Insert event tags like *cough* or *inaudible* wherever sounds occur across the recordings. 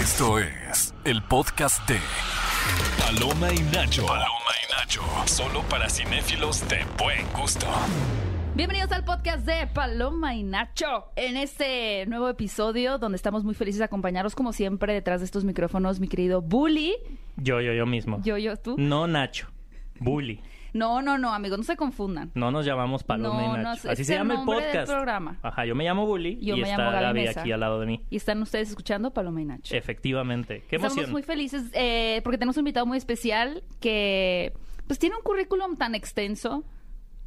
Esto es el podcast de Paloma y Nacho. Paloma y Nacho. Solo para cinéfilos de buen gusto. Bienvenidos al podcast de Paloma y Nacho. En este nuevo episodio, donde estamos muy felices de acompañaros, como siempre, detrás de estos micrófonos, mi querido Bully. Yo, yo, yo mismo. Yo, yo, tú. No Nacho. Bully. No, no, no, amigos, no se confundan. No nos llamamos Paloma No, y Nacho. Así se llama el del podcast. programa. Ajá, yo me llamo Bully Yo y me está llamo Gaby aquí al lado de mí. Y están ustedes escuchando Paloma y Nacho. Efectivamente. Qué Estamos emoción. muy felices eh, porque tenemos un invitado muy especial que pues tiene un currículum tan extenso.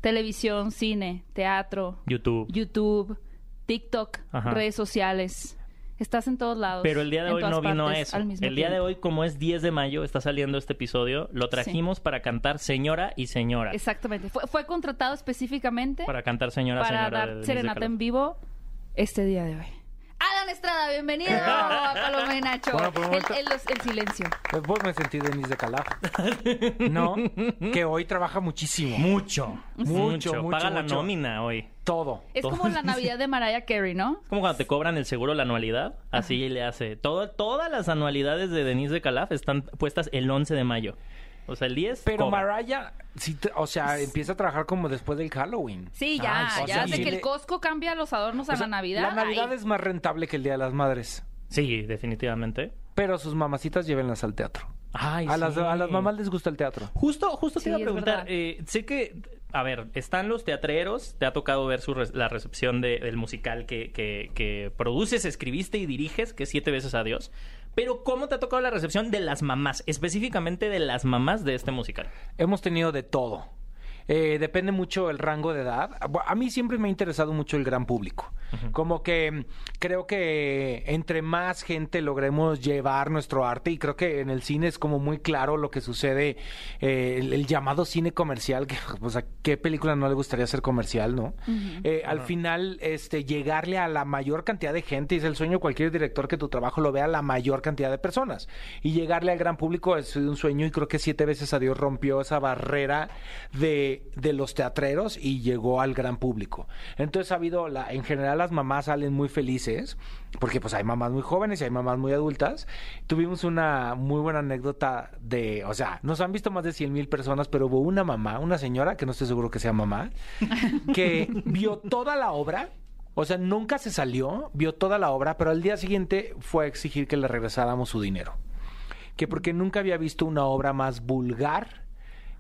Televisión, cine, teatro, YouTube. YouTube, TikTok, Ajá. redes sociales. Estás en todos lados. Pero el día de hoy no vino a eso. El día de hoy, como es 10 de mayo, está saliendo este episodio, lo trajimos para cantar Señora y Señora. Exactamente. Fue, fue contratado específicamente Para cantar Señora, para Señora. dar serenata en vivo este día de hoy. Alan Estrada, bienvenido *laughs* a Paloma y Nacho. Bueno, por un el, momento- el- el silencio. Pues vos me sentí Denise de Calaf. *laughs* No, que hoy trabaja muchísimo. Mucho. Mucho, mucho, Paga la mucho. nómina hoy. Todo. Es como la Navidad de Mariah Carey, ¿no? Es como cuando te cobran el seguro la anualidad, así le hace. Todo, todas las anualidades de Denise de Calaf están puestas el 11 de mayo. O sea, el 10 Pero cobra. Mariah, sí o sea, empieza a trabajar como después del Halloween. Sí, ya, Ay, o ya sí que el Costco cambia los adornos a o sea, la Navidad. La Navidad es más rentable que el Día de las Madres. Sí, definitivamente. Pero sus mamacitas llévenlas al teatro. Ay, a, las, sí. a las mamás les gusta el teatro. Justo, justo te Sí, iba a preguntar. eh, sé que, a ver, están los teatreros, te ha tocado ver su re- la recepción de- del musical que, que, que produces, escribiste y diriges, que es Siete veces a Dios. Pero, ¿cómo te ha tocado la recepción de las mamás? Específicamente de las mamás de este musical. Hemos tenido de todo. Eh, depende mucho el rango de edad. A mí siempre me ha interesado mucho el gran público. Como que mm, creo que entre más gente logremos llevar nuestro arte, y creo que en el cine es como muy claro lo que sucede, eh, el, el llamado cine comercial, que *laughs* pues a qué película no le gustaría ser comercial, ¿no? Eh, al final, este, llegarle a la mayor cantidad de gente, y es el sueño de cualquier director que tu trabajo lo vea a la mayor cantidad de personas. Y llegarle al gran público es un sueño, y creo que siete veces a Dios rompió esa barrera de, de los teatreros y llegó al gran público. Entonces ha habido, la, en general las mamás salen muy felices, porque pues hay mamás muy jóvenes y hay mamás muy adultas. Tuvimos una muy buena anécdota de, o sea, nos han visto más de 100 mil personas, pero hubo una mamá, una señora, que no estoy seguro que sea mamá, *laughs* que vio toda la obra. O sea, nunca se salió, vio toda la obra, pero al día siguiente fue a exigir que le regresáramos su dinero. Que porque nunca había visto una obra más vulgar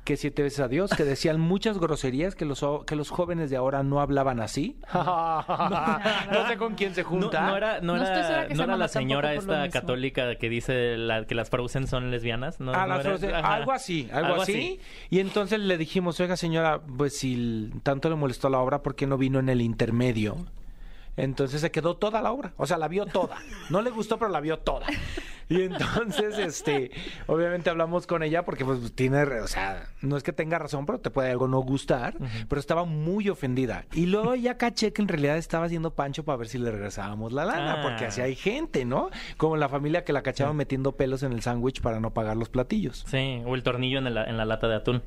que Siete veces a Dios, que decían muchas groserías, que los, o- que los jóvenes de ahora no hablaban así. *laughs* no sé con quién se junta. no era, no era, no era la señora esta católica que dice la- que las Frozen son lesbianas. ¿no? Ah, ¿No las era? Frozen, algo así, algo, así. Y entonces le dijimos, oiga señora, pues si tanto le molestó la obra, ¿por qué no vino en el intermedio? Entonces se quedó toda la obra, o sea, la vio toda. No le gustó, pero la vio toda. Y entonces, este, obviamente hablamos con ella porque pues tiene, o sea, no es que tenga razón, pero te puede algo no gustar, pero estaba muy ofendida. Y luego ya caché que en realidad estaba haciendo pancho para ver si le regresábamos la lana, Ah. porque así hay gente, ¿no? Como la familia que la cachaba metiendo pelos en el sándwich para no pagar los platillos. Sí, o el tornillo en la, en la lata de atún.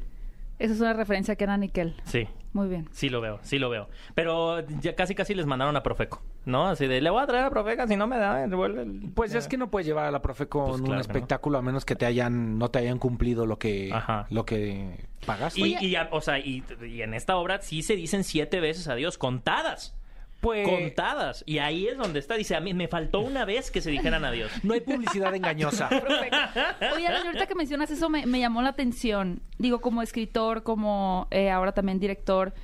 Esa es una referencia que era Nickel. Sí. Muy bien. Sí lo veo, sí lo veo. Pero ya casi casi les mandaron a Profeco, ¿no? Así de, le voy a traer a Profeco, si no me da, devuelve el... Pues es que no puedes llevar a la profe con Pues un claro que no. espectáculo a menos que te hayan, no te hayan cumplido lo que, Ajá. lo que pagaste. Y, y ya, o sea, y, y en esta obra sí se dicen siete veces adiós, contadas. Pues Contadas. Y ahí es donde está. Dice, a mí me faltó una vez que se dijeran adiós. no hay publicidad engañosa. *laughs* Oye, ahorita que mencionas eso me, me llamó la atención. Digo, como escritor, como eh, ahora también director.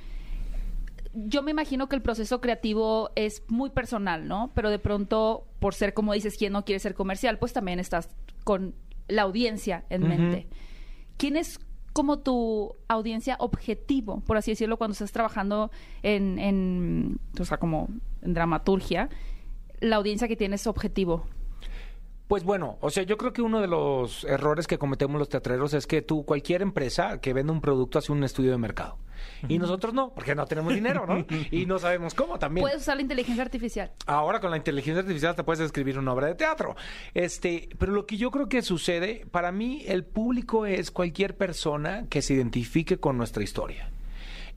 Yo me imagino que el proceso creativo es muy personal, ¿no? Pero de pronto, por ser, como dices, quien no quiere ser comercial, pues también estás con la audiencia en mente. ¿Quién es como tu audiencia objetivo, por así decirlo, cuando estás trabajando en, en o sea, como en dramaturgia? La audiencia que tienes objetivo. Pues bueno, o sea, yo creo que uno de los errores que cometemos los teatreros es que tú, cualquier empresa que vende un producto hace un estudio de mercado. Y nosotros no, porque no tenemos dinero, ¿no? Y no sabemos cómo también. Puedes usar la inteligencia artificial. Ahora con la inteligencia artificial te puedes escribir una obra de teatro. Este, pero lo que yo creo que sucede, para mí el público es cualquier persona que se identifique con nuestra historia.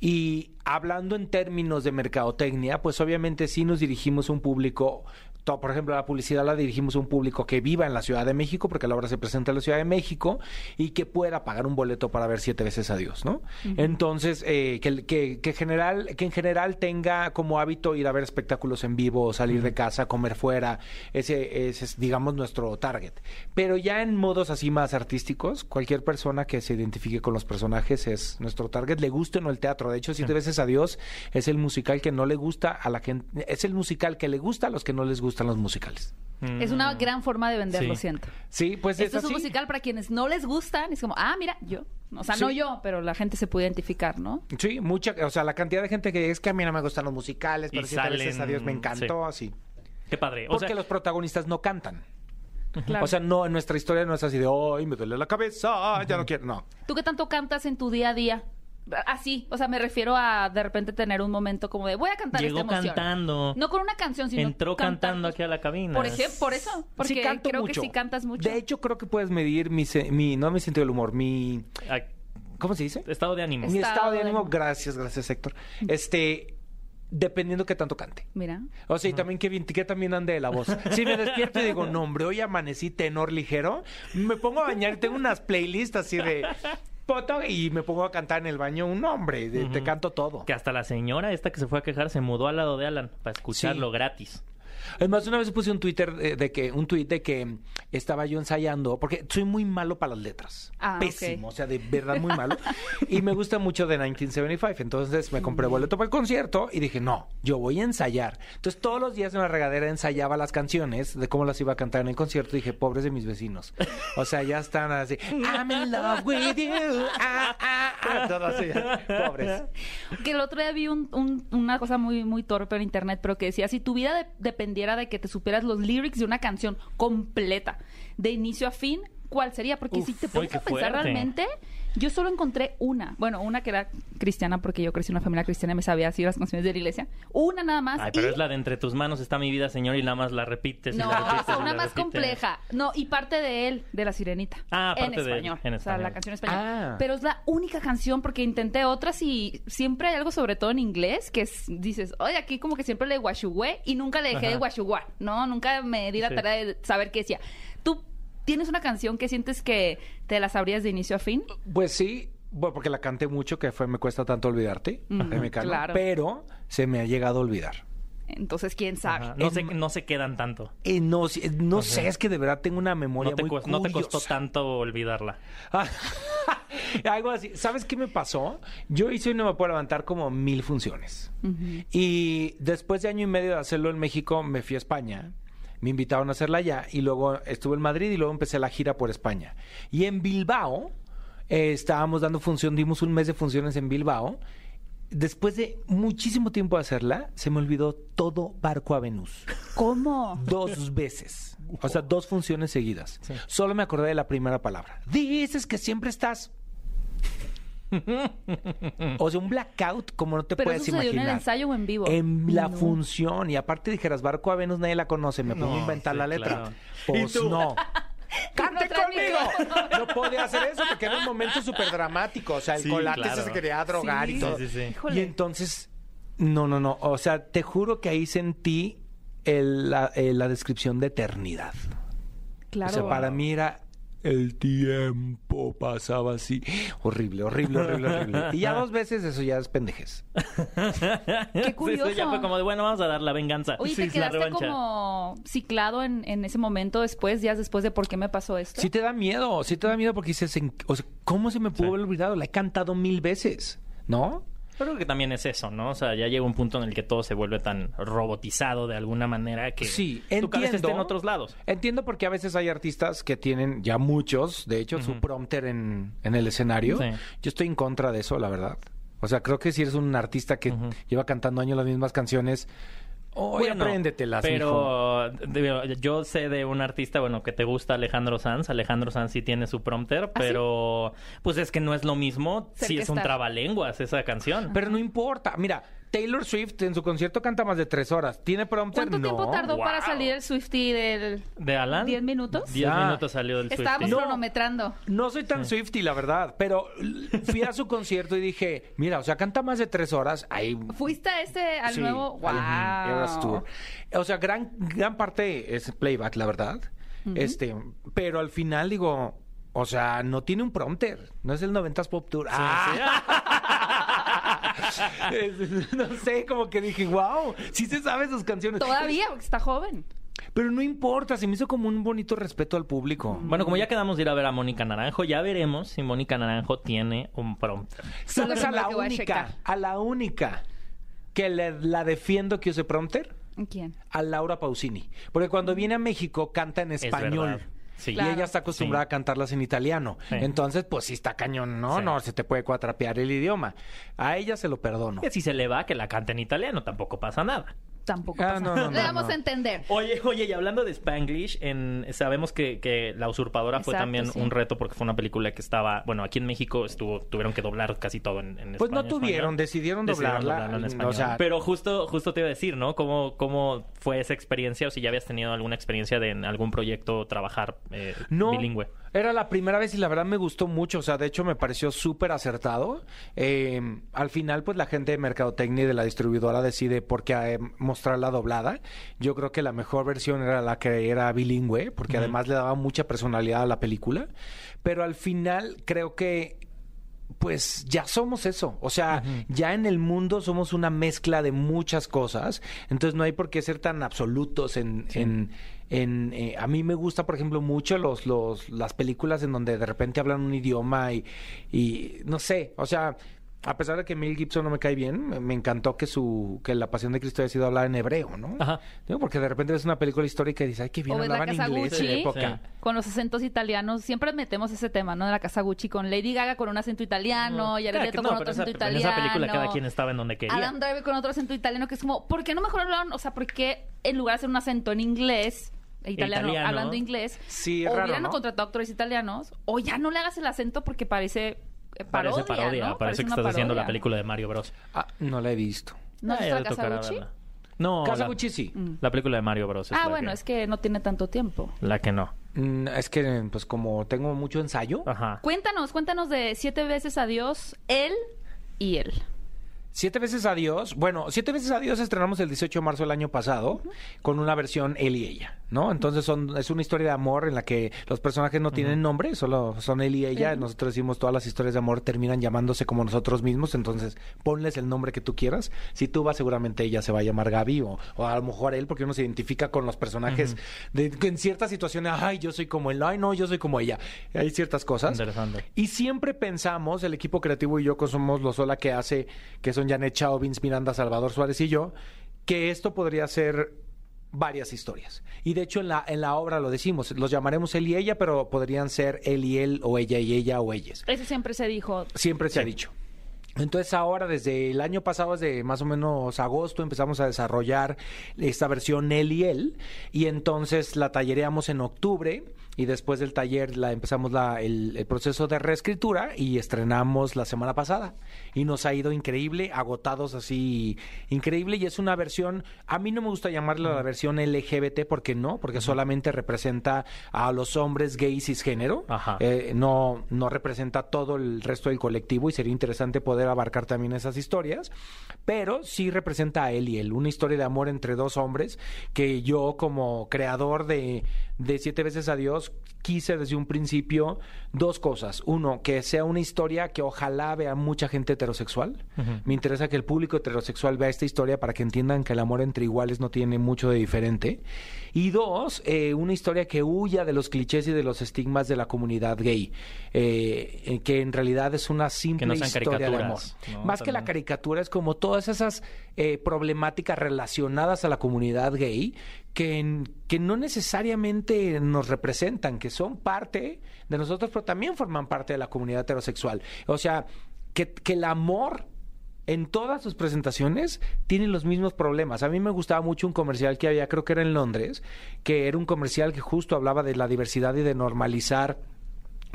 Y hablando en términos de mercadotecnia, pues obviamente sí nos dirigimos a un público to- por ejemplo, la publicidad la dirigimos a un público que viva en la Ciudad de México, porque la obra se presenta en la Ciudad de México, y que pueda pagar un boleto para ver siete veces a Dios, ¿no? Entonces, eh, que, que, que, general, que en general tenga como hábito ir a ver espectáculos en vivo, salir de casa, comer fuera, ese, ese es, digamos, nuestro target. Pero ya en modos así más artísticos, cualquier persona que se identifique con los personajes es nuestro target, le guste o no el teatro. De hecho, siete veces a Dios es el musical que no le gusta a la gente, es el musical que le gusta a los que no les gustan los musicales. Es una gran forma de venderlo, Sí. siento. Sí, pues Esto es es un así. musical para quienes no les gustan. Es como, ah, mira, yo. O sea, Sí. no yo, pero la gente se puede identificar, ¿no? Sí, mucha, o sea, la cantidad de gente que es que a mí no me gustan los musicales, Y pero siete veces a Dios me encantó, así. Qué padre. O Porque sea, los protagonistas no cantan. Claro. O sea, no, en nuestra historia no es así de, ¡ay, me duele la cabeza! Ya no quiero. No. ¿Tú qué tanto cantas en tu día a día? Así, o sea, me refiero a de repente tener un momento como de voy a cantar Llegó esta emoción. cantando. No con una canción, sino Entró cantando aquí a la cabina. Por ejemplo, por eso, porque sí canto creo mucho. que sí cantas mucho. De hecho, creo que puedes medir mi, se- mi no mi sentido del humor, mi... ¿Cómo se dice? Estado de ánimo. Mi Estado estado de de ánimo. ánimo. Gracias, gracias, Héctor. Este, dependiendo qué tanto cante. Mira. O sea, y también que, que también ande de la voz. Si me despierto y digo, no, hombre, hoy amanecí tenor ligero, me pongo a bañar y tengo unas playlists así de poto y me pongo a cantar en el baño un hombre, de- te canto todo. Que hasta la señora esta que se fue a quejar se mudó al lado de Alan para escucharlo Sí. gratis. Además, una vez puse un Twitter eh, de que, un tweet de que estaba yo ensayando, porque soy muy malo para las letras. Ah, Pésimo, ok. o sea, de verdad muy malo. *laughs* y me gusta mucho de 1975. Entonces me compré boleto para el concierto y dije, no, yo voy a ensayar. Entonces todos los días en la regadera ensayaba las canciones de cómo las iba a cantar en el concierto. Y dije, pobres de mis vecinos. O sea, ya están así, I'm in love with you. Ah, ah, ah. Todo así, pobres. Que el otro día vi un- un- una cosa muy, muy torpe en internet, pero que decía, si tu vida de- dependiera de que te supieras los lyrics de una canción completa, de inicio a fin, ¿cuál sería? Porque si te pones a pensar fuerte. realmente, yo solo encontré una. Bueno, una que era cristiana, porque yo crecí en una familia cristiana y me sabía así las canciones de la iglesia. Una nada más. Ay, pero y- es la de entre tus manos está mi vida, señor, y nada más la repites. y No, la repites o sea, y una la más repites. compleja. No, y parte de él, de La Sirenita. Ah, en parte de él, español. en O sea, español. la canción en español. Ah. Pero es la única canción porque intenté otras y siempre hay algo, sobre todo en inglés, que es- dices, oye, aquí como que siempre le guachugüe y nunca le dejé de Ajá. guachugua, ¿no? Nunca me di la Sí. tarea de saber qué decía. ¿Tú tienes una canción que sientes que te la sabrías de inicio a fin? Pues sí, bueno, porque la canté mucho, que fue Me cuesta tanto olvidarte, Mecano, claro. pero se me ha llegado a olvidar. Entonces, ¿quién sabe? No, Es se, ma- no se quedan tanto. Eh, no, sí, eh, no sé, es que de verdad tengo una memoria No te, muy cuest- no te costó curiosa. tanto olvidarla. *laughs* Algo así. ¿Sabes qué me pasó? Yo hice No Me Puedo Levantar como mil funciones. Y después de año y medio de hacerlo en México, me fui a España. Me invitaron a hacerla allá y luego estuve en Madrid y luego empecé la gira por España. Y en Bilbao eh, estábamos dando función, dimos un mes de funciones en Bilbao. Después de muchísimo tiempo de hacerla, se me olvidó todo Barco a Venus. *laughs* ¿Cómo? Dos veces. O sea, dos funciones seguidas. Solo me acordé de la primera palabra. Dices que siempre estás. *laughs* o sea, un blackout como no te ¿Pero puedes eso sucedió en el imaginar. ensayo o en vivo? En la No. función. Y aparte dijeras, Barco a Venus nadie la conoce. Me pongo a inventar sí, la letra. claro. Pues ¿Y tú? no. *laughs* ¡Cante conmigo! No podía hacer eso porque era un momento súper dramático. O sea, el Sí, colate claro. se quería drogar Sí. y todo. Sí, sí, sí. Híjole. Y entonces, no, no, no. O sea, te juro que ahí sentí el- la, eh, la descripción de eternidad. Claro. O sea, para mí era el tiempo pasaba así. Horrible, horrible, horrible, horrible. Y ya *laughs* dos veces eso ya es pendejes. *laughs* Qué Eso curioso. ya fue como de, bueno, vamos a dar la venganza. Oye, *laughs* Sí, ¿te la quedaste como ciclado en, en ese momento después, días después de por qué me pasó esto? Sí te da miedo, sí te da miedo porque dices, en- o sea, ¿cómo se me pudo Sí. haber olvidado? La he cantado mil veces, ¿no? Pero creo que también es eso, ¿no? O sea, ya llega un punto en el que todo se vuelve tan robotizado de alguna manera que Sí, tu cabeza está en otros lados. Entiendo porque a veces hay artistas que tienen, ya muchos, de hecho, su prompter en, en el escenario. Sí. Yo estoy en contra de eso, la verdad. O sea, creo que si eres un artista que lleva cantando años las mismas canciones, oye, Bueno, apréndetelas. Pero yo sé de un artista, bueno, que te gusta Alejandro Sanz. Alejandro Sanz sí tiene su prompter, pero pues es que no es lo mismo si es un trabalenguas esa canción. Pero no importa. Mira, Taylor Swift en su concierto canta más de tres horas. ¿Tiene prompter? ¿Cuánto tiempo No. tardó para Wow. salir el Swifty del... ¿De Alan? ¿Diez minutos? Diez Ah. minutos salió el Estábamos Swiftie. cronometrando. No soy tan Swifty, la verdad, pero fui a su concierto y dije, mira, o sea, canta más de tres horas. Ahí ¿Fuiste a este, al Sí, nuevo? al Eras ¡Wow! Tour. O sea, gran, gran parte es playback, la verdad. Este, pero al final digo, o sea, no tiene un prompter. No es el 90s Pop Tour. Ah. *laughs* No sé, como que dije, wow, sí se sabe sus canciones. Todavía, porque está joven. Pero no importa, se me hizo como un bonito respeto al público. Bueno, como ya quedamos de ir a ver a Mónica Naranjo, ya veremos si Mónica Naranjo tiene un prompter. ¿Sabes a la a única, a la única que le- la defiendo que use prompter? ¿Quién? A Laura Pausini. Porque cuando viene a México canta en Es español. Sí. Y ella está acostumbrada Sí. a cantarlas en italiano. Sí. Entonces, pues sí está cañón, ¿no? Sí. No, se te puede cuatrapear el idioma. A ella se lo perdono. Que si se le va, que la cante en italiano, tampoco pasa nada. Tampoco Ah, pasa no, no, Le no, damos no. a entender. Oye, oye, y hablando de Spanglish, en, sabemos que, que La Usurpadora fue también sí. un reto porque fue una película que estaba, bueno, aquí en México estuvo, tuvieron que doblar casi todo en, en Pues no tuvieron, español. decidieron doblarla. en O español. sea- Pero justo, justo te iba a decir, ¿no? ¿Cómo, cómo fue esa experiencia o si ya habías tenido alguna experiencia de en algún proyecto trabajar eh, No, bilingüe? Era la primera vez y la verdad me gustó mucho. O sea, de hecho me pareció súper acertado. Eh, al final, pues la gente de Mercadotecnia y de la distribuidora decide por qué eh, mostrarla doblada. Yo creo que la mejor versión era la que era bilingüe, porque además le daba mucha personalidad a la película. Pero al final creo que pues ya somos eso. O sea, ya en el mundo somos una mezcla de muchas cosas. Entonces no hay por qué ser tan absolutos en... en, en, eh, a mí me gusta, por ejemplo, mucho los, los, las películas en donde de repente hablan un idioma y, y no sé, o sea... A pesar de que Mel Gibson no me cae bien, me- encantó que su que la Pasión de Cristo haya sido hablada en hebreo, ¿no? Ajá. Digo, Porque de repente ves una película histórica y dices, ay, qué bien hablaban inglés en la época. Sí. Con los acentos italianos, siempre metemos ese tema, ¿no? De la casa Gucci con Lady Gaga con un acento italiano, y Claro Leto no, con otro esa- acento en italiano. esa película cada quien estaba en donde quería. Adam Driver con otro acento italiano, que es como, ¿por qué no mejor hablaron? O sea, ¿por qué en lugar de hacer un acento en inglés, e italiano, Italiano. hablando inglés, Sí, es o raro, hubieran ¿no? contratado actores italianos, o ya no le hagas el acento porque parece parodia, Parece parodia, ¿no? parece que una estás haciendo la parodia. película de Mario Bros. Ah, no la he visto. ¿No has Ah, visto verla. No, Casa la, Gucci sí. la película de Mario Bros. es Ah, bueno, que- es que no tiene tanto tiempo. La que no. Mm, Es que, pues como tengo mucho ensayo, Ajá. Cuéntanos, cuéntanos de Siete veces adiós, él y él. Siete veces adiós. Bueno, Siete veces adiós estrenamos el 18 de marzo del año pasado con una versión él y ella, ¿no? Entonces son, es una historia de amor en la que los personajes no tienen nombre, solo son él y ella. Nosotros decimos todas las historias de amor terminan llamándose como nosotros mismos, entonces ponles el nombre que tú quieras. Si tú vas, seguramente ella se va a llamar Gaby o, o a lo mejor él, porque uno se identifica con los personajes de, en ciertas situaciones, ay, yo soy como él, ay, no, yo soy como ella. Hay ciertas cosas. Interesante. Y siempre pensamos, el equipo creativo y yo, que somos los sola que hace, que son Janet Chao, Vince Miranda, Salvador Suárez y yo, que esto podría ser varias historias. Y de hecho en la, en la obra lo decimos, los llamaremos él y ella, pero podrían ser él y él, o ella y ella, o ellas. Eso siempre se dijo. Siempre se ha dicho. Entonces ahora, desde el año pasado, desde más o menos agosto, empezamos a desarrollar esta versión él y él. Y entonces la tallereamos en octubre. Y después del taller la empezamos la, el, el proceso de reescritura y estrenamos la semana pasada. Y nos ha ido increíble, agotados así, increíble. Y es una versión, a mí no me gusta llamarla la versión LGBT porque no, porque solamente representa a los hombres gays cisgénero. Ajá. Eh, no, no representa todo el resto del colectivo y sería interesante poder abarcar también esas historias, pero sí representa a él y él, una historia de amor entre dos hombres que yo como creador de, de Siete veces a Dios quise desde un principio dos cosas. Uno, que sea una historia que ojalá vea mucha gente heterosexual. Me interesa que el público heterosexual vea esta historia para que entiendan que el amor entre iguales no tiene mucho de diferente. Y dos, eh, una historia que huya de los clichés y de los estigmas de la comunidad gay, eh, eh, que en realidad es una simple no historia de amor. Más que la caricatura es como todas esas eh, problemáticas relacionadas a la comunidad gay que, que no necesariamente nos representan, que son parte de nosotros, pero también forman parte de la comunidad heterosexual. O sea, que, que el amor en todas sus presentaciones tiene los mismos problemas. A mí me gustaba mucho un comercial que había, creo que era en Londres, que era un comercial que justo hablaba de la diversidad y de normalizar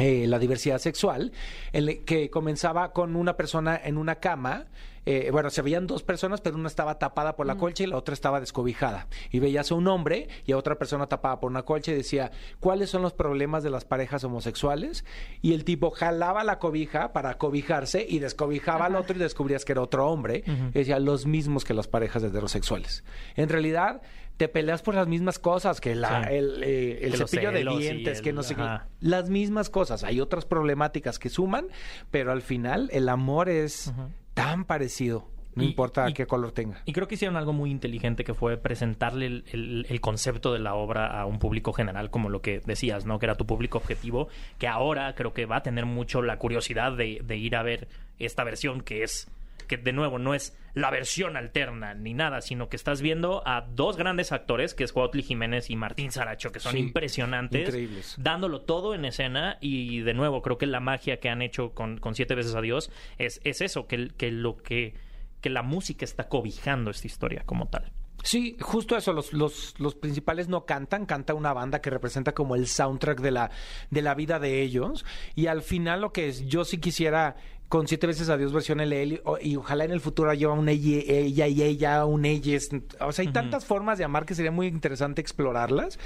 eh, la diversidad sexual, el que comenzaba con una persona en una cama. eh, bueno, se veían dos personas, pero una estaba tapada por la colcha y la otra estaba descobijada. Y veías a un hombre y a otra persona tapada por una colcha y decía, ¿cuáles son los problemas de las parejas homosexuales? Y el tipo jalaba la cobija para cobijarse y descobijaba al otro y descubrías que era otro hombre. Y decía, los mismos que las parejas heterosexuales. En realidad, te peleas por las mismas cosas que la, Sí. el, eh, el Que los cepillo de dientes, que no sé qué las mismas cosas. Hay otras problemáticas que suman, pero al final el amor es tan parecido. No Y- importa y- qué color tenga. Y creo que hicieron algo muy inteligente que fue presentarle el, el- el concepto de la obra a un público general, como lo que decías, ¿no? Que era tu público objetivo, que ahora creo que va a tener mucho la curiosidad de, de ir a ver esta versión que es, que de nuevo no es la versión alterna ni nada, sino que estás viendo a dos grandes actores, que es Cuautli Jiménez y Martín Saracho, que son Sí, impresionantes, increíbles. dándolo todo en escena y de nuevo creo que la magia que han hecho con, con Siete veces a Dios es, es eso, que, que lo que que la música está cobijando esta historia como tal. Sí, justo eso. Los, los, los principales no cantan, canta una banda que representa como el soundtrack de la, de la vida de ellos. Y al final lo que es, yo sí quisiera con siete veces a Dios versión LL y ojalá en el futuro haya un ella, ella y ella, un ellas. O sea, hay tantas formas de amar que sería muy interesante explorarlas.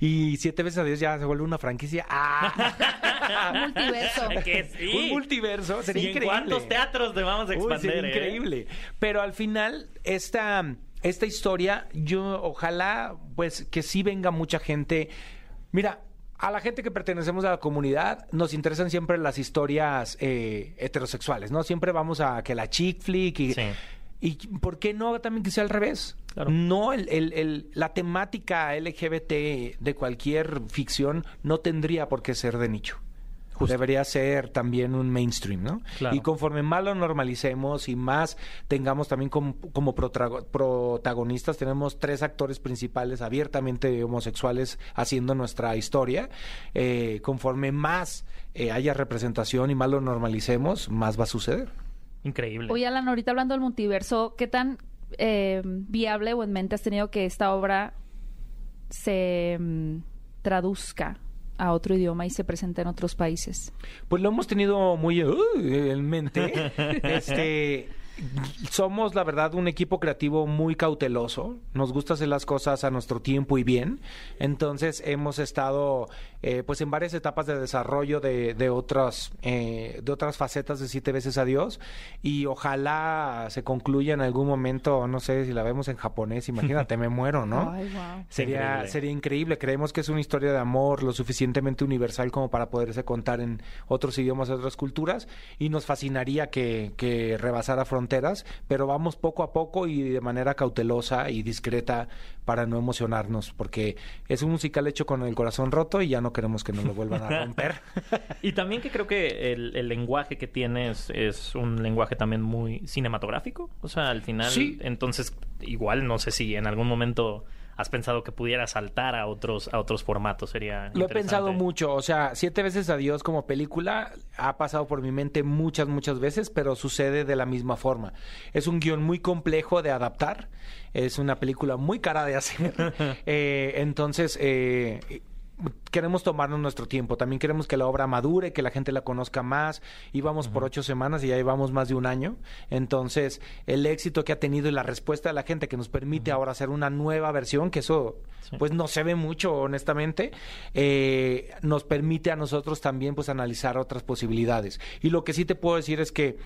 Y siete veces a Dios ya se vuelve una franquicia. ¡Ah! *laughs* Un multiverso. *laughs* Que sí. Un multiverso. Sería ¿Y en increíble. cuántos teatros te vamos a Uy, expandir? sería eh? increíble. Pero al final, esta, esta historia, yo ojalá, pues, que sí venga mucha gente. Mira, a la gente que pertenecemos a la comunidad nos interesan siempre las historias eh, heterosexuales, ¿no? Siempre vamos a que la chick flick y... Sí. ¿Y por qué no también que sea al revés? Claro. No, el, el- el- la temática LGBT de cualquier ficción no tendría por qué ser de nicho. Debería ser también un mainstream, ¿no? Claro. Y conforme más lo normalicemos y más tengamos también como, protagonistas, tenemos tres actores principales abiertamente homosexuales haciendo nuestra historia, eh, conforme más eh, haya representación y más lo normalicemos, más va a suceder. Increíble. Oye, Alan, ahorita hablando del multiverso, ¿qué tan eh, viable o en mente has tenido que esta obra se mm, traduzca a otro idioma y se presente en otros países? Pues lo hemos tenido muy uh, en mente. *laughs* este, somos, la verdad, un equipo creativo muy cauteloso. Nos gusta hacer las cosas a nuestro tiempo y bien. Entonces hemos estado, eh, pues, en varias etapas de desarrollo de, de otras, eh, de otras facetas de siete veces a Dios. Y ojalá se concluya en algún momento. No sé si la vemos en japonés. Imagínate, me muero, ¿no? *laughs* Ay, wow. Sería Increíble. sería increíble. Creemos que es una historia de amor lo suficientemente universal como para poderse contar en otros idiomas, otras culturas. Y nos fascinaría que, que rebasara fronteras, pero vamos poco a poco y de manera cautelosa y discreta para no emocionarnos, porque es un musical hecho con el corazón roto y ya no queremos que nos lo vuelvan a romper. *laughs* Y también que creo que el, el lenguaje que tienes es un lenguaje también muy cinematográfico. O sea, al final, Sí. entonces, igual no sé si en algún momento has pensado que pudiera saltar a otros, a otros formatos. Sería Lo he pensado mucho, o sea, siete veces a Dios como película ha pasado por mi mente muchas, muchas veces, pero sucede de la misma forma. Es un guion muy complejo de adaptar, es una película muy cara de hacer, *laughs* Eh, entonces eh, queremos tomarnos nuestro tiempo, también queremos que la obra madure, que la gente la conozca más, íbamos por ocho semanas y ya llevamos más de un año, entonces el éxito que ha tenido y la respuesta de la gente que nos permite ahora hacer una nueva versión, que eso Sí. pues no se ve mucho honestamente, eh, nos permite a nosotros también pues analizar otras posibilidades. Y lo que sí te puedo decir es que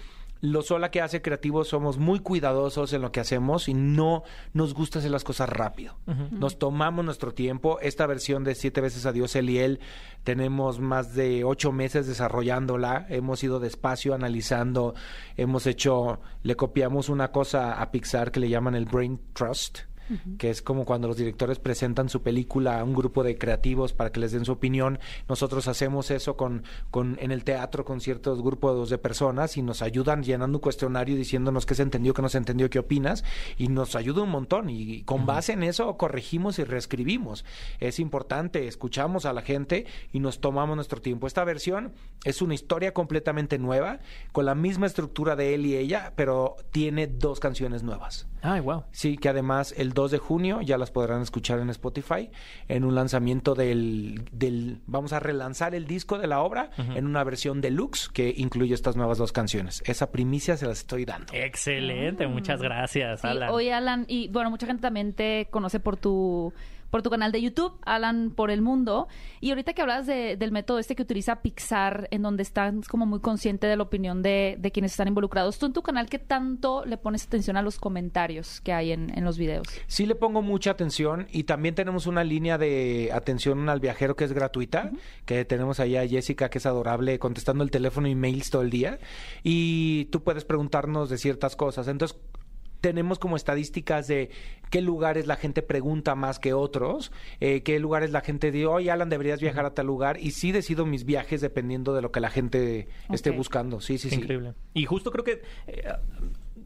lo sola que hace creativo somos muy cuidadosos en lo que hacemos y no nos gusta hacer las cosas rápido. Nos tomamos nuestro tiempo. Esta versión de Siete veces a Dios, él y él, tenemos más de ocho meses desarrollándola. Hemos ido despacio analizando. Hemos hecho, le copiamos una cosa a Pixar que le llaman el Brain Trust que es como cuando los directores presentan su película a un grupo de creativos para que les den su opinión. Nosotros hacemos eso con, con en el teatro con ciertos grupos de personas y nos ayudan llenando un cuestionario y diciéndonos qué se entendió, qué no se entendió, qué opinas y nos ayuda un montón y con base en eso corregimos y reescribimos. Es importante, escuchamos a la gente y nos tomamos nuestro tiempo. Esta versión es una historia completamente nueva con la misma estructura de él y ella, pero tiene dos canciones nuevas. Ay, wow. Sí, que además el 2 de junio ya las podrán escuchar en Spotify en un lanzamiento del, del vamos a relanzar el disco de la obra en una versión deluxe que incluye estas nuevas dos canciones. Esa primicia se las estoy dando. Excelente, muchas gracias, Sí, Alan. oye, Alan, y bueno, mucha gente también te conoce por tu por tu canal de YouTube, Alan por el mundo. Y ahorita que hablas de- del método este que utiliza Pixar, en donde estás como muy consciente de la opinión de, de quienes están involucrados, tú en tu canal, ¿qué tanto le pones atención a los comentarios que hay en, en los videos? Sí le pongo mucha atención y también tenemos una línea de atención al viajero que es gratuita, que tenemos ahí a Jessica que es adorable contestando el teléfono y mails todo el día y tú puedes preguntarnos de ciertas cosas. Entonces tenemos como estadísticas de qué lugares la gente pregunta más que otros, eh, qué lugares la gente dice, oye Alan, deberías viajar a tal lugar y sí decido mis viajes dependiendo de lo que la gente esté buscando. Sí, sí, sí. Increíble. Y justo creo que eh,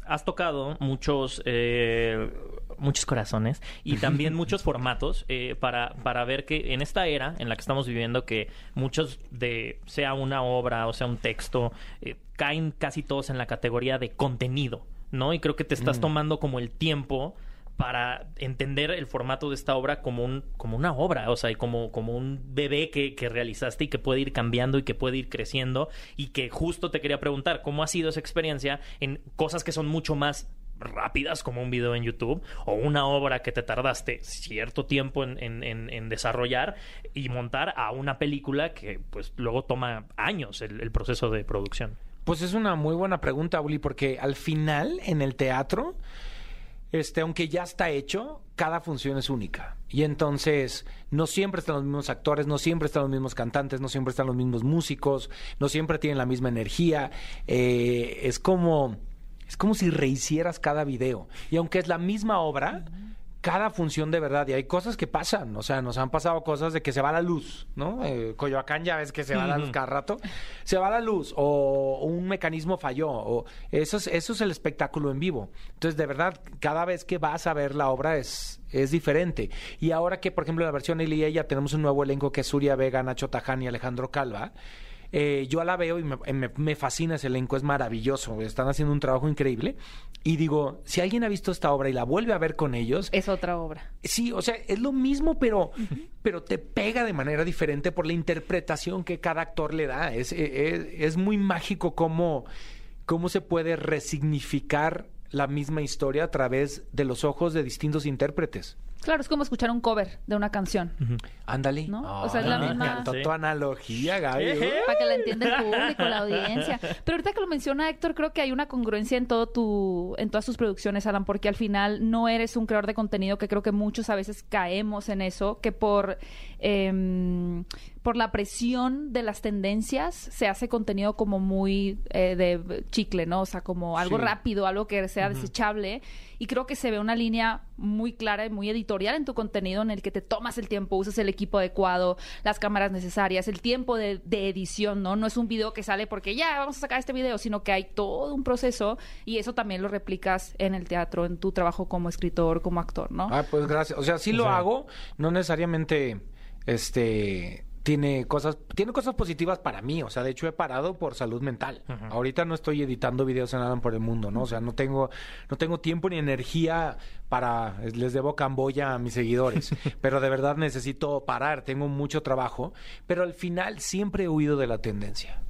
has tocado muchos eh, muchos corazones y también *laughs* muchos formatos eh, para, para ver que en esta era en la que estamos viviendo que muchos de sea una obra o sea un texto eh, caen casi todos en la categoría de contenido no y creo que te estás tomando como el tiempo para entender el formato de esta obra como un como una obra, o sea, y como, como un bebé que, que realizaste y que puede ir cambiando y que puede ir creciendo. Y que justo te quería preguntar cómo ha sido esa experiencia en cosas que son mucho más rápidas como un video en YouTube o una obra que te tardaste cierto tiempo en, en- en- en desarrollar y montar a una película que pues luego toma años el, el proceso de producción. Pues es una muy buena pregunta, Uli, porque al final en el teatro, este, aunque ya está hecho, cada función es única. Y entonces no siempre están los mismos actores, no siempre están los mismos cantantes, no siempre están los mismos músicos, no siempre tienen la misma energía. Eh, es como es como si rehicieras cada video. Y aunque es la misma obra, cada función de verdad. Y hay cosas que pasan. O sea, nos han pasado cosas de que se va la luz, ¿no? Eh, Coyoacán ya ves que se va la luz cada rato. Se va la luz o un mecanismo falló. O eso, es, eso es el espectáculo en vivo. Entonces, de verdad, cada vez que vas a ver la obra es, es diferente. Y ahora que, por ejemplo, en la versión Él y ella tenemos un nuevo elenco que es Surya Vega, Nacho Taján y Alejandro Calva. Eh, yo la veo y me, me- me fascina ese elenco, es maravilloso, están haciendo un trabajo increíble. Y digo, si alguien ha visto esta obra y la vuelve a ver con ellos, Es otra obra. sí, o sea, es lo mismo, pero, pero te pega de manera diferente por la interpretación que cada actor le da. Es, es, es muy mágico cómo, cómo se puede resignificar la misma historia a través de los ojos de distintos intérpretes. Claro, es como escuchar un cover de una canción. Ándale. ¿No? O sea, es la me misma- tu analogía, Gaby. Para que la entienda el público, la audiencia. Pero ahorita que lo menciona Héctor, creo que hay una congruencia en todo tu, en todas tus producciones, Alan, porque al final no eres un creador de contenido, que creo que muchos a veces caemos en eso, que por em, por la presión de las tendencias se hace contenido como muy eh, de chicle, ¿no? O sea, como algo Sí. rápido, algo que sea desechable. Y creo que se ve una línea muy clara y muy editorial en tu contenido en el que te tomas el tiempo, usas el equipo adecuado, las cámaras necesarias, el tiempo de, de edición, ¿no? No es un video que sale porque ya vamos a sacar este video, sino que hay todo un proceso y eso también lo replicas en el teatro, en tu trabajo como escritor, como actor, ¿no? Ah, pues gracias. O sea, sí lo sea- hago, no necesariamente este tiene cosas tiene cosas positivas para mí, o sea, de hecho he parado por salud mental. Ahorita no estoy editando videos en nada por el mundo, ¿no? O sea, no tengo no tengo tiempo ni energía para les debo Camboya a mis seguidores, *laughs* pero de verdad necesito parar, tengo mucho trabajo, pero al final siempre he huido de la tendencia.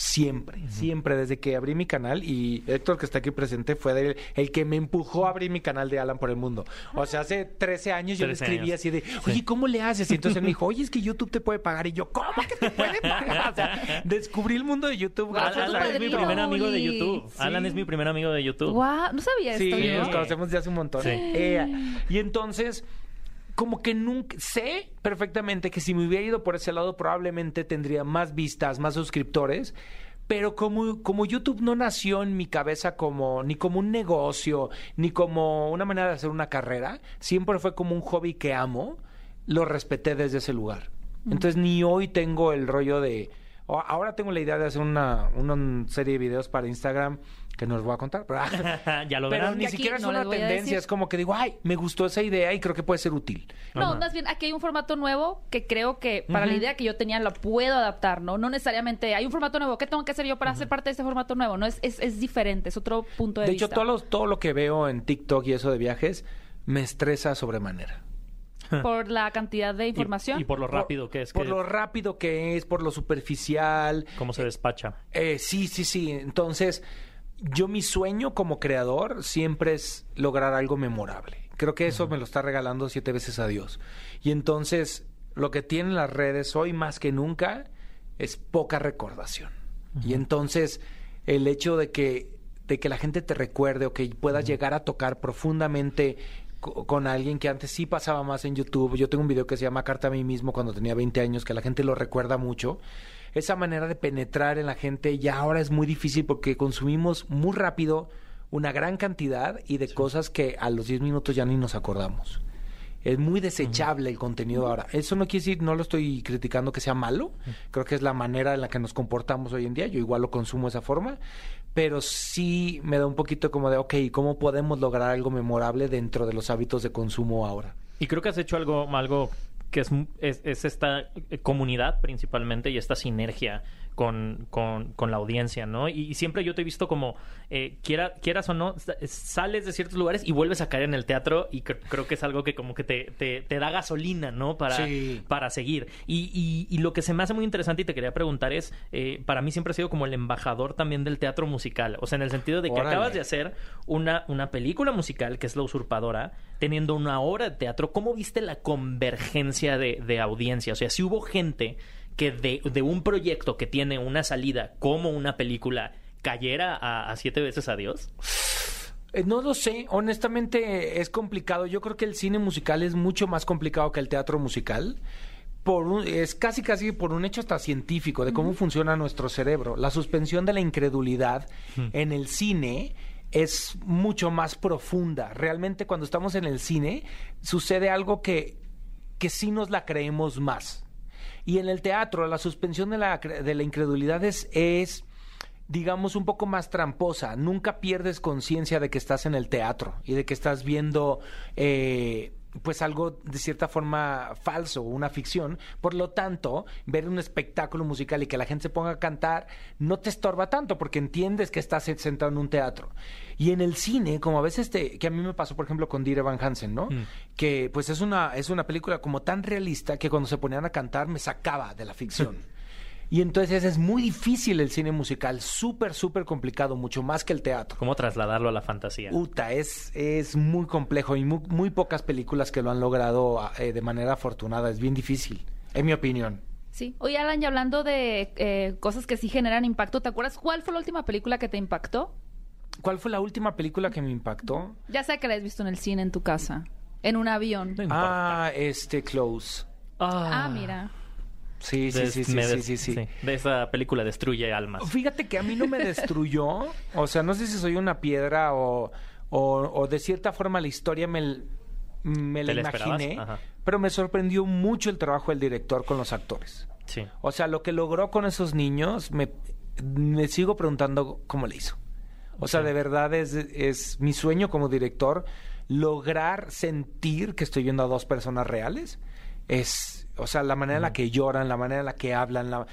Siempre, siempre, desde que abrí mi canal y Héctor, que está aquí presente, fue el que me empujó a abrir mi canal de Alan por el mundo. O sea, hace 13 años yo le 13 escribí años. así de, oye, ¿cómo le haces? Y entonces él me dijo, *laughs* oye, es que YouTube te puede pagar. Y yo, ¿cómo que te puede pagar? O sea, descubrí el mundo de YouTube. Guau, gracias fue tu a Alan es mi primer amigo de. YouTube. Alan es mi primer amigo de YouTube. Guau, no sabía Sí, esto yo. nos conocemos de hace un montón. Sí. Eh, y entonces, como que nunca sé perfectamente que si me hubiera ido por ese lado, probablemente tendría más vistas, más suscriptores. Pero como, como YouTube no nació en mi cabeza como ni como un negocio, ni como una manera de hacer una carrera, siempre fue como un hobby que amo, lo respeté desde ese lugar. Entonces ni hoy tengo el rollo de... Ahora tengo la idea de hacer una, una serie de videos para Instagram que no os voy a contar, pero... *laughs* ya lo Pero verán. ni aquí siquiera es no les una tendencia, es como que digo, ay, me gustó esa idea y creo que puede ser útil. No, Ajá. más bien aquí hay un formato nuevo que creo que para la idea que yo tenía la puedo adaptar, ¿no? No necesariamente hay un formato nuevo. ¿Qué tengo que hacer yo para ser parte de este formato nuevo? No es, es, es diferente, es otro punto de, De vista. hecho, todo lo, todo lo que veo en TikTok y eso de viajes, me estresa sobremanera. *laughs* Por la cantidad de información. Y, por lo rápido que es. Por que- lo rápido que es, por lo superficial. Cómo se despacha. Eh, sí, sí, sí. Entonces, yo mi sueño como creador siempre es lograr algo memorable. Creo que eso me lo está regalando siete veces a Dios. Y entonces, lo que tienen las redes hoy más que nunca es poca recordación. Y entonces, el hecho de que, de que la gente te recuerde o que puedas llegar a tocar profundamente co- con alguien que antes sí pasaba más en YouTube. Yo tengo un video que se llama Carta a mí mismo cuando tenía 20 años, que la gente lo recuerda mucho. Esa manera de penetrar en la gente ya ahora es muy difícil porque consumimos muy rápido una gran cantidad y de cosas que a los 10 minutos ya ni nos acordamos. Es muy desechable el contenido ahora. Eso no quiere decir, no lo estoy criticando que sea malo. Creo que es la manera en la que nos comportamos hoy en día. Yo igual lo consumo de esa forma. Pero sí me da un poquito como de, ok, ¿cómo podemos lograr algo memorable dentro de los hábitos de consumo ahora? Y creo que has hecho algo, algo que es, es, es esta comunidad principalmente y esta sinergia con, con, con la audiencia, ¿no? Y, y siempre yo te he visto como, eh, quiera, quieras o no, sa- sales de ciertos lugares y vuelves a caer en el teatro y cre- creo que es algo que como que te, te, te da gasolina, ¿no? Para, Sí. para seguir. Y, y, y lo que se me hace muy interesante y te quería preguntar es, eh, para mí siempre ha sido como el embajador también del teatro musical, o sea, en el sentido de que Órale. acabas de hacer una, una película musical que es La Usurpadora, teniendo una obra de teatro, ¿cómo viste la convergencia de, de audiencia? O sea, si hubo gente que de, de un proyecto que tiene una salida como una película cayera a, a siete veces adiós. Eh, No lo sé, honestamente es complicado. Yo creo que el cine musical es mucho más complicado que el teatro musical. Por un- es casi casi por un hecho hasta científico de cómo funciona nuestro cerebro. La suspensión de la incredulidad en el cine es mucho más profunda. Realmente cuando estamos en el cine sucede algo que, que sí nos la creemos más. Y en el teatro la suspensión de la, de la incredulidad es, es digamos, un poco más tramposa. Nunca pierdes conciencia de que estás en el teatro y de que estás viendo, eh, pues, algo de cierta forma falso, una ficción. Por lo tanto, ver un espectáculo musical y que la gente se ponga a cantar no te estorba tanto porque entiendes que estás sentado en un teatro. Y en el cine, como a veces te, que a mí me pasó, por ejemplo, con Dire Van Hansen, ¿no? Que pues es una, es una película como tan realista que cuando se ponían a cantar me sacaba de la ficción. *laughs* Y entonces es muy difícil el cine musical, súper, súper complicado, mucho más que el teatro. ¿Cómo trasladarlo a la fantasía? Uta, es, es muy complejo y muy, muy pocas películas que lo han logrado eh, de manera afortunada. Es bien difícil, en mi opinión. Sí. Oye, Alan, y hablando de eh, cosas que sí generan impacto, ¿te acuerdas cuál fue la última película que te impactó? ¿Cuál fue la última película que me impactó? Ya sea que la has visto en el cine, en tu casa, en un avión. No importa. Ah, este, Close. Ah, mira. Sí, sí, sí, sí, sí, sí. De esa película destruye almas. Fíjate que a mí no me *laughs* destruyó. O sea, no sé si soy una piedra o, o, o de cierta forma la historia me, me ¿Te la imaginé. Pero me sorprendió mucho el trabajo del director con los actores. Sí. O sea, lo que logró con esos niños, me, me sigo preguntando cómo le hizo. O sea, Sí. de verdad es, es mi sueño como director lograr sentir que estoy viendo a dos personas reales. Es, o sea, la manera en la que lloran, la manera en la que hablan, la...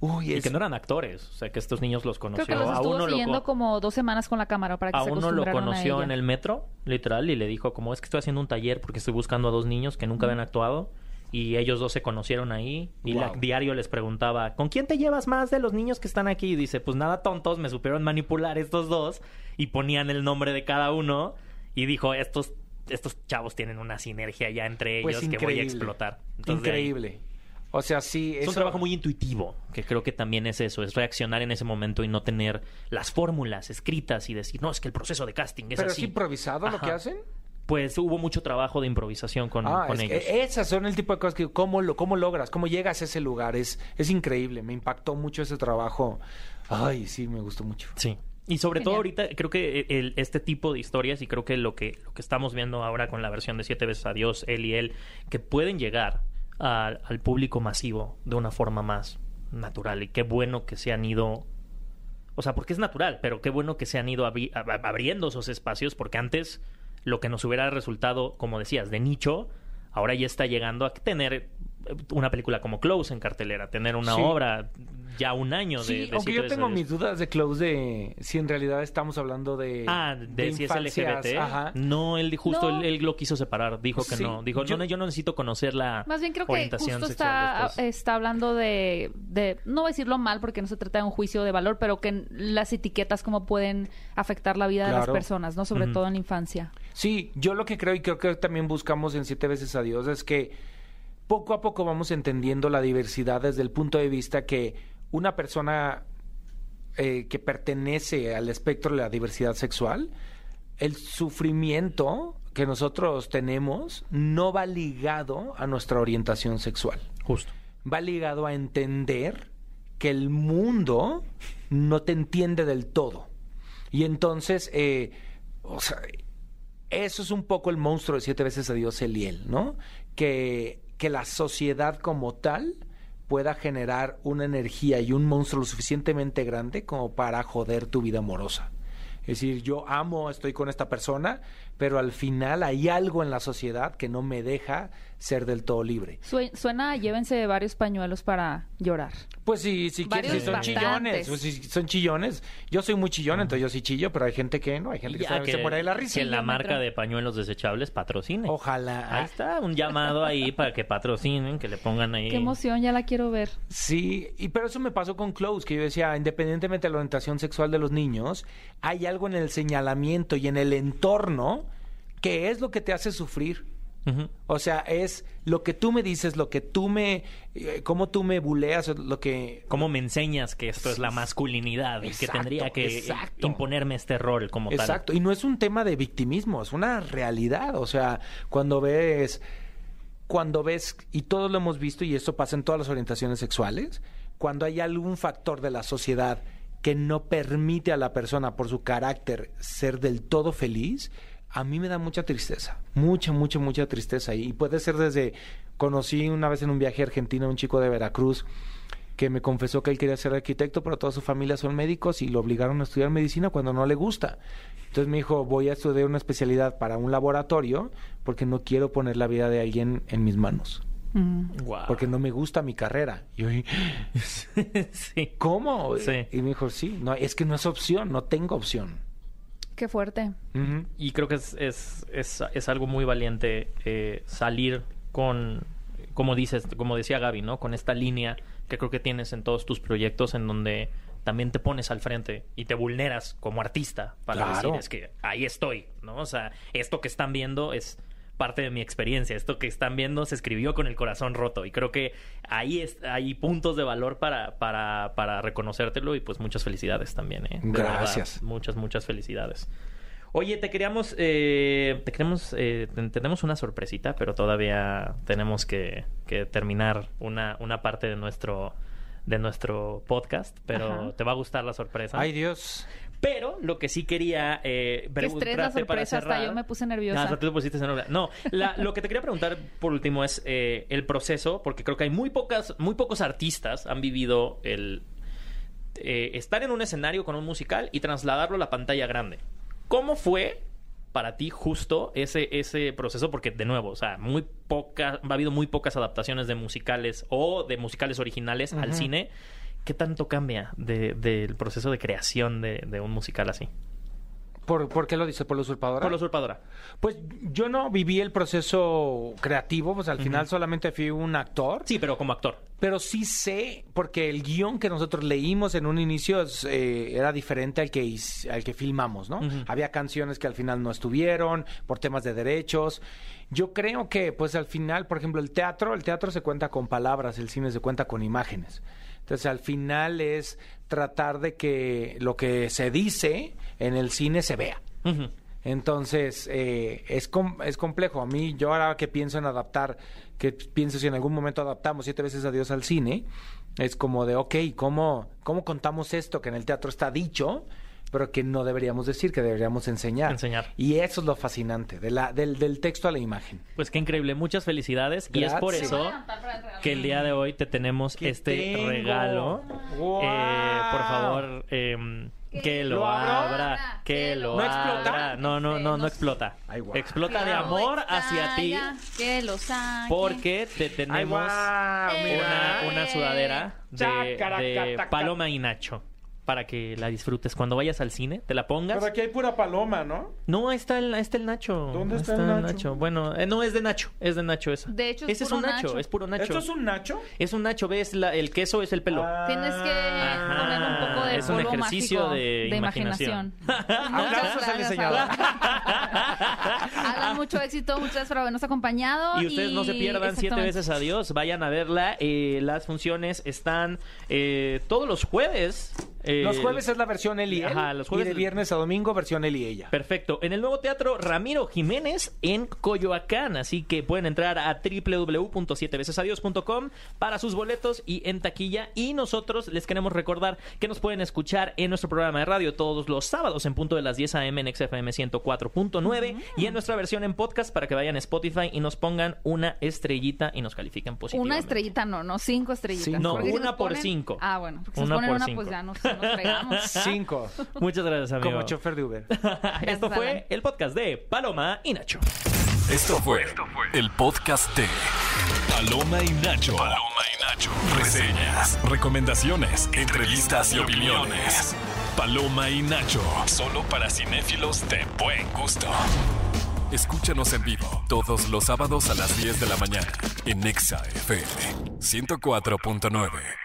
Uy, Y que no eran actores, o sea, que estos niños los conoció. Creo que los a estuvo uno lo siguiendo co- como dos semanas con la cámara para que a se uno lo a conoció en el metro, literal, y le dijo como es que estoy haciendo un taller porque estoy buscando a dos niños que nunca habían actuado y ellos dos se conocieron ahí y la diario les preguntaba ¿con quién te llevas más de los niños que están aquí? Y dice pues nada tontos, me supieron manipular estos dos y ponían el nombre de cada uno y dijo estos estos chavos tienen una sinergia ya entre ellos Pues que voy a explotar. Entonces, Increíble. O sea, sí, es un trabajo muy intuitivo, que creo que también es eso, es reaccionar en ese momento y no tener las fórmulas escritas y decir, no, es que el proceso de casting es Pero así. es improvisado lo que hacen. Pues hubo mucho trabajo de improvisación con, Ah, con es que ellos. esas son el tipo de cosas que cómo lo cómo logras, cómo llegas a ese lugar, es es increíble, me impactó mucho ese trabajo. Ay, sí, me gustó mucho. Sí. Y sobre todo ahorita creo que el- este tipo de historias y creo que lo que lo que estamos viendo ahora con la versión de Siete veces a Dios, él y él, que pueden llegar al- al público masivo de una forma más natural y qué bueno que se han ido o sea, porque es natural, pero qué bueno que se han ido abri- ab- abriendo esos espacios porque antes lo que nos hubiera resultado, como decías, de nicho, ahora ya está llegando a tener eh, una película como Close en cartelera, tener una Sí. obra ya un año de, Sí, de aunque yo tengo mis dudas de Close de si en realidad estamos hablando de. Ah, de, si es infancias, LGBT. Ajá. No, él justo No. él, él lo quiso separar. Dijo que Sí, no. Dijo, yo- no, yo no necesito conocer la Más bien creo que orientación justo de está, ustedes. está hablando de, de, no voy a decirlo mal porque no se trata de un juicio de valor, pero que las etiquetas cómo pueden afectar la vida de las personas, ¿no? Sobre todo en la infancia. Sí, yo lo que creo y creo que también buscamos en Siete veces a Dios es que poco a poco vamos entendiendo la diversidad desde el punto de vista que una persona eh, que pertenece al espectro de la diversidad sexual, el sufrimiento que nosotros tenemos no va ligado a nuestra orientación sexual. Justo. va ligado a entender que el mundo no te entiende del todo. Y entonces, eh, o sea, eso es un poco el monstruo de siete veces a Dios Eliel, ¿no? Que, que la sociedad como tal pueda generar una energía y un monstruo lo suficientemente grande como para joder tu vida amorosa. Es decir, yo amo, estoy con esta persona, pero al final hay algo en la sociedad que no me deja ser del todo libre. Sue- Suena, llévense varios pañuelos para llorar. Pues sí, si quieres, si son bastantes. chillones, pues si son chillones. Yo soy muy chillón, entonces yo sí chillo, pero hay gente que no, hay gente que, se, muere de la risa. que la marca de pañuelos desechables patrocine. Ojalá. Ahí está, un llamado ahí para que patrocinen, que le pongan ahí. Qué emoción, ya la quiero ver. Sí, y pero eso me pasó con Close, que yo decía, independientemente de la orientación sexual de los niños, hay algo en el señalamiento y en el entorno que es lo que te hace sufrir. O sea, es lo que tú me dices, lo que tú me, eh, cómo tú me buleas, lo que ¿Cómo me enseñas que esto es la masculinidad y que Exacto, tendría que exacto. imponerme este rol como tal? Exacto, y no es un tema de victimismo, es una realidad. O sea, cuando ves, cuando ves, y todos lo hemos visto, y esto pasa en todas las orientaciones sexuales, cuando hay algún factor de la sociedad que no permite a la persona, por su carácter, ser del todo feliz, a mí me da mucha tristeza, mucha, mucha, mucha tristeza. Y puede ser desde, conocí una vez en un viaje a Argentina a un chico de Veracruz, que me confesó que él quería ser arquitecto, pero toda su familia son médicos y lo obligaron a estudiar medicina cuando no le gusta. Entonces me dijo, voy a estudiar una especialidad para un laboratorio porque no quiero poner la vida de alguien en mis manos, Mm. Porque no me gusta mi carrera. Y yo, *laughs* sí. ¿cómo? Sí. Y me dijo, sí, no, es que no es opción, no tengo opción. Qué fuerte. Ujú. Y creo que es, es, es, es algo muy valiente eh, salir con, como dices, como decía Gaby, ¿no? Con esta línea que creo que tienes en todos tus proyectos en donde también te pones al frente y te vulneras como artista para Claro. decir, es que ahí estoy, ¿no? O sea, esto que están viendo es parte de mi experiencia. Esto que están viendo se escribió con el corazón roto y creo que ahí es, hay puntos de valor para, para, para reconocértelo y pues muchas felicidades también, ¿eh? Gracias. verdad, muchas, muchas felicidades. Oye, te queríamos, eh, te queremos, eh, ten- tenemos una sorpresita, pero todavía tenemos que, que terminar una, una parte de nuestro, de nuestro podcast, pero Ajá. te va a gustar la sorpresa. Ay, Dios. Pero lo que sí quería eh, Qué estrés la preguntarte para sorpresa, hasta cerrar- yo me puse nerviosa. No, hasta tú te pusiste nerviosa. No, la- lo que te quería preguntar por último es eh, el proceso, porque creo que hay muy pocas, muy pocos artistas han vivido el eh, estar en un escenario con un musical y trasladarlo a la pantalla grande. ¿Cómo fue para ti justo ese, ese proceso? Porque, de nuevo, o sea, muy poca, ha habido muy pocas adaptaciones de musicales o de musicales originales al cine. ¿Qué tanto cambia de- del proceso de creación de, de un musical así? ¿Por, por qué lo dice? ¿Por la usurpadora? Por la usurpadora. Pues yo no viví el proceso creativo, pues al final solamente fui un actor. Sí, pero como actor. Pero sí sé, porque el guion que nosotros leímos en un inicio es, eh, era diferente al que, al que filmamos, ¿no? Había canciones que al final no estuvieron por temas de derechos. Yo creo que, pues al final, por ejemplo, el teatro, el teatro se cuenta con palabras, el cine se cuenta con imágenes. Entonces, al final es tratar de que lo que se dice en el cine se vea. Entonces, eh, es, com- es complejo. A mí, yo ahora que pienso en adaptar, que pienso si en algún momento adaptamos siete veces a Dios al cine, es como de, ok, ¿cómo, ¿cómo contamos esto que en el teatro está dicho, pero que no deberíamos decir, que deberíamos enseñar? Enseñar. Y eso es lo fascinante, de la, del, del texto a la imagen. Pues qué increíble, muchas felicidades. Y es por eso que el día de hoy te tenemos ¿Qué este tengo? regalo. Eh, por favor, em, que lo, ¿Lo abro? abra. Que lo ¿No explota? abra. No, no, no, no explota. Ay. Explota Que de amor hacia ti Que lo saque. porque te tenemos Eh, una, una sudadera de, de. Paloma y Nacho para que la disfrutes. Cuando vayas al cine, te la pongas. Pero aquí hay pura paloma, ¿no? No, ahí está el, ahí está el Nacho. ¿Dónde Ahí está el Nacho? Bueno, eh, no es de Nacho, es de Nacho esa. De hecho, es Ese es un Nacho, Nacho. es puro Nacho. ¿Esto es un Nacho? Es un Nacho, ves, la- el queso es el pelo. Ah. Tienes que Ajá. poner un poco de Es un polvo ejercicio mágico de imaginación. imaginación. *laughs* Aplausos al diseñador. Hagan mucho éxito, muchas gracias por habernos acompañado. Y ustedes no se pierdan siete veces a Dios, vayan a verla. Eh, las funciones están eh, todos los jueves. Eh, Los jueves es la versión él y él. Ajá, los jueves- Y de viernes a domingo, versión él y ella. Perfecto. En el nuevo teatro Ramiro Jiménez en Coyoacán. Así que pueden entrar a www.sietevecesadios.com para sus boletos y en taquilla. Y nosotros les queremos recordar que nos pueden escuchar en nuestro programa de radio todos los sábados en punto de las 10 a.m. en XFM 104.9 y en nuestra versión en podcast para que vayan a Spotify y nos pongan una estrellita y nos califiquen positivamente. Una estrellita no, no, cinco estrellitas. No, si una por ponen- cinco. Ah, bueno, porque si Una ponen por una, cinco. pues ya nos, *laughs* nos. Cinco. Muchas gracias, amigo. Como chofer de Uber. *laughs* Esto fue Alan. el podcast de Paloma y Nacho. Esto fue el podcast de Paloma y Nacho. Paloma y Nacho. Reseñas, recomendaciones, entrevistas y opiniones. Paloma y Nacho. Solo para cinéfilos de buen gusto. Escúchanos en vivo todos los sábados a las 10 de la mañana en Nexa FM 104.9.